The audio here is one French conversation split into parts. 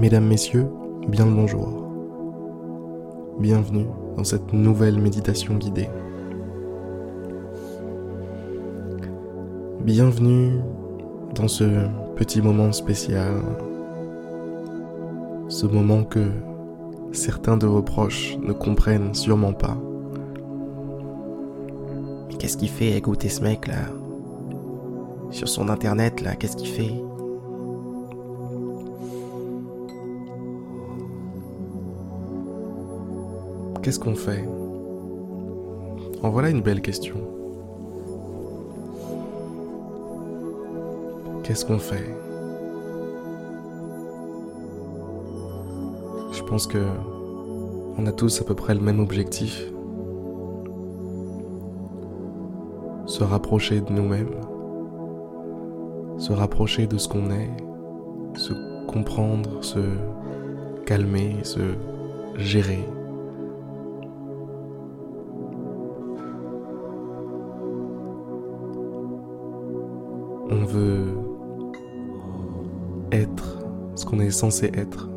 Mesdames, Messieurs, bien le bonjour. Bienvenue dans cette nouvelle méditation guidée. Bienvenue dans ce petit moment spécial, ce moment que certains de vos proches ne comprennent sûrement pas. Mais qu'est-ce qu'il fait écouter ce mec là? Sur son internet là, qu'est-ce qu'il fait? Qu'est-ce qu'on fait? En voilà une belle question. Qu'est-ce qu'on fait? Je pense que on a tous à peu près le même objectif. Se rapprocher de nous-mêmes, se rapprocher de ce qu'on est, se comprendre, se calmer, se gérer. Censé être.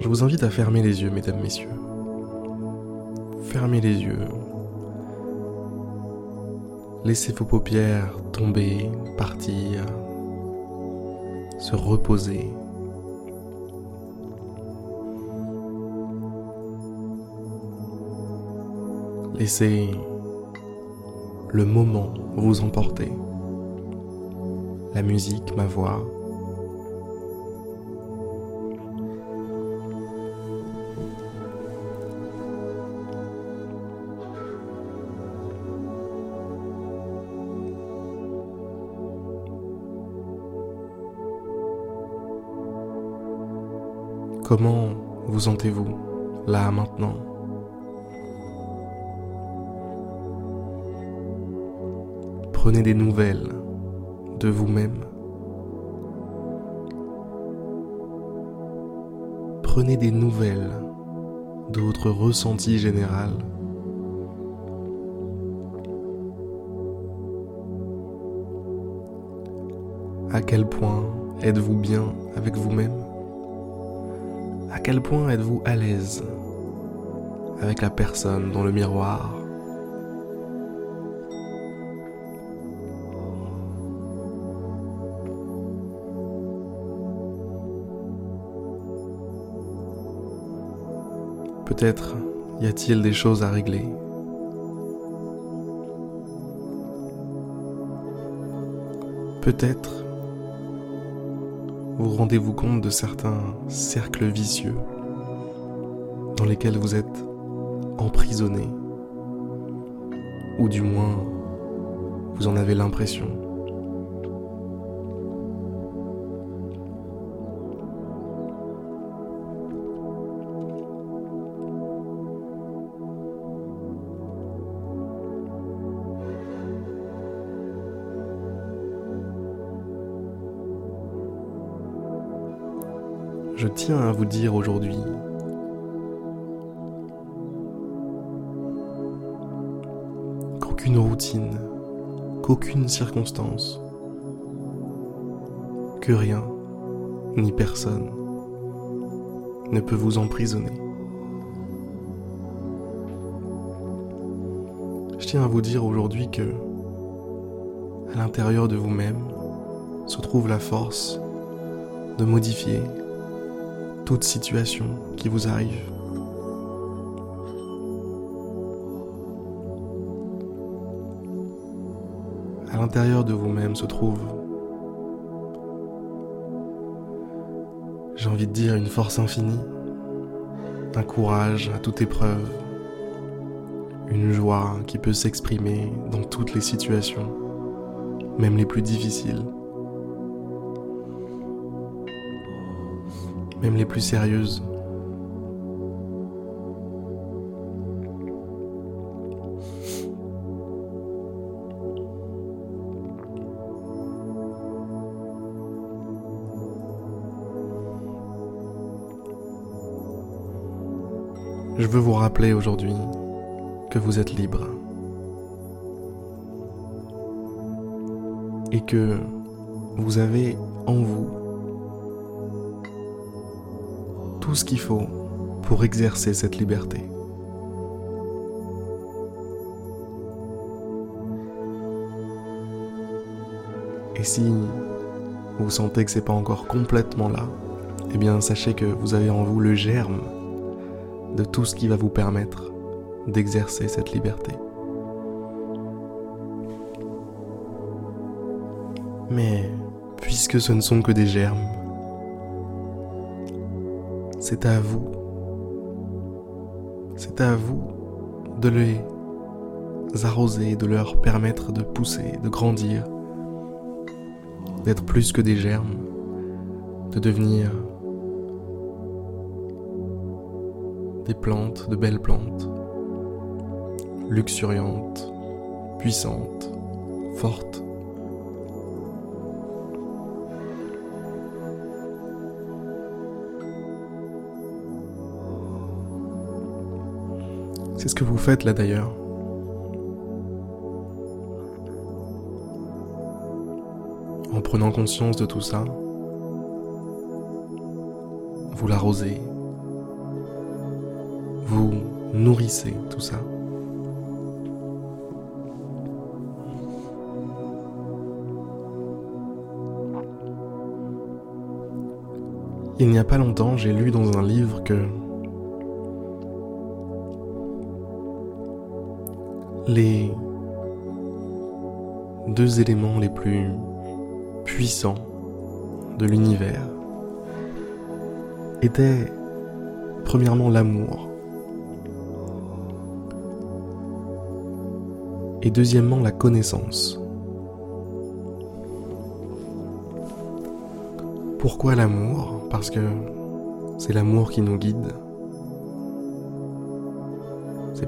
Je vous invite à fermer les yeux, mesdames, messieurs. Fermez les yeux. Laissez vos paupières tomber, partir, se reposer. Laissez le moment vous emporter. La musique, ma voix. Comment vous sentez-vous là maintenant? Prenez des nouvelles de vous-même. Prenez des nouvelles de votre ressenti général. À quel point êtes-vous bien avec vous-même? À quel point êtes-vous à l'aise avec la personne dans le miroir? Peut-être y a-t-il des choses à régler. Peut-être vous rendez-vous compte de certains cercles vicieux dans lesquels vous êtes emprisonné, ou du moins vous en avez l'impression. Je tiens à vous dire aujourd'hui qu'aucune routine, qu'aucune circonstance, que rien, ni personne ne peut vous emprisonner. Je tiens à vous dire aujourd'hui que à l'intérieur de vous-même se trouve la force de modifier toute situation qui vous arrive. À l'intérieur de vous-même se trouve, j'ai envie de dire, une force infinie, un courage à toute épreuve, une joie qui peut s'exprimer dans toutes les situations, même les plus difficiles. Même les plus sérieuses. Je veux vous rappeler aujourd'hui que vous êtes libre. et que vous avez en vous tout ce qu'il faut pour exercer cette liberté. Et si vous sentez que c'est pas encore complètement là, eh bien sachez que vous avez en vous le germe de tout ce qui va vous permettre d'exercer cette liberté. Mais puisque ce ne sont que des germes, c'est à vous, c'est à vous de les arroser, de leur permettre de pousser, de grandir, d'être plus que des germes, de devenir des plantes, de belles plantes, luxuriantes, puissantes, fortes. C'est ce que vous faites là d'ailleurs. En prenant conscience de tout ça, vous l'arrosez, vous nourrissez tout ça. Il n'y a pas longtemps, j'ai lu dans un livre que les deux éléments les plus puissants de l'univers étaient premièrement l'amour et deuxièmement la connaissance. Pourquoi l'amour? Parce que c'est l'amour qui nous guide.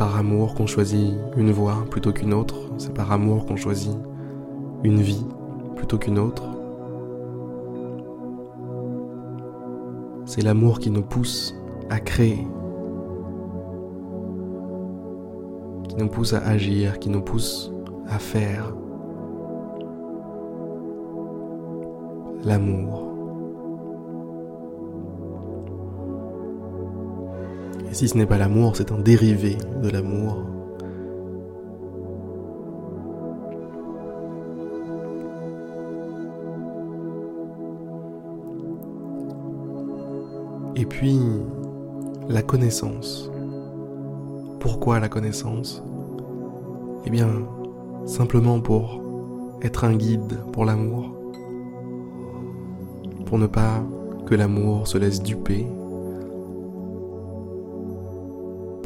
C'est par amour qu'on choisit une voie plutôt qu'une autre. C'est par amour qu'on choisit une vie plutôt qu'une autre. C'est l'amour qui nous pousse à créer, qui nous pousse à agir, qui nous pousse à faire. L'amour. Et si ce n'est pas l'amour, c'est un dérivé de l'amour. Et puis, la connaissance. Pourquoi la connaissance? Eh bien, simplement pour être un guide pour l'amour. Pour ne pas que l'amour se laisse duper.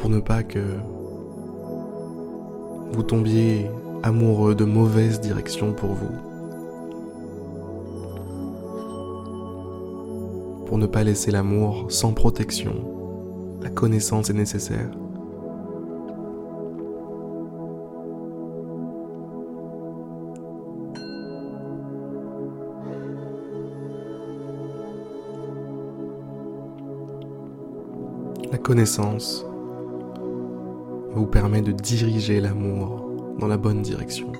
Pour ne pas que vous tombiez amoureux de mauvaises directions pour vous. Pour ne pas laisser l'amour sans protection. La connaissance est nécessaire. La connaissance vous permet de diriger l'amour dans la bonne direction.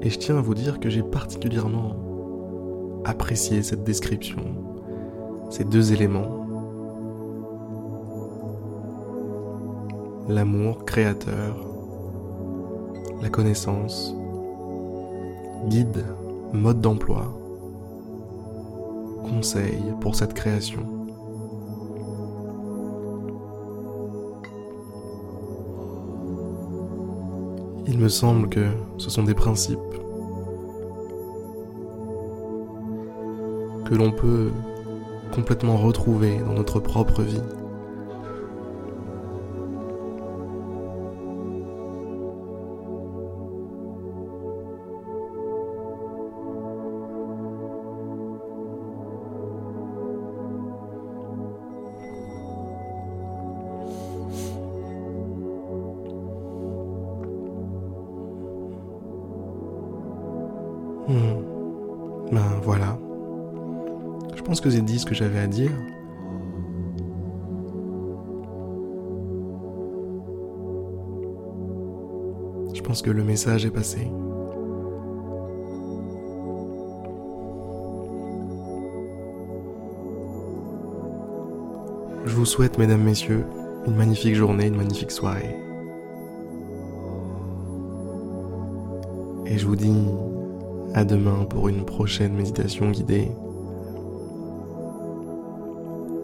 Et je tiens à vous dire que j'ai particulièrement apprécié cette description, ces deux éléments. L'amour créateur, la connaissance, guide, mode d'emploi, pour cette création. Il me semble que ce sont des principes que l'on peut complètement retrouver dans notre propre vie. Hmm. Ben voilà. Je pense que j'ai dit ce que j'avais à dire. pense que le message est passé. Je vous souhaite, mesdames, messieurs, une magnifique journée, une magnifique soirée. Et je vous dis à demain pour une prochaine méditation guidée.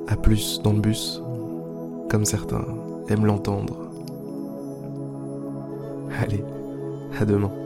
À plus dans le bus, comme certains aiment l'entendre. Allez, à demain.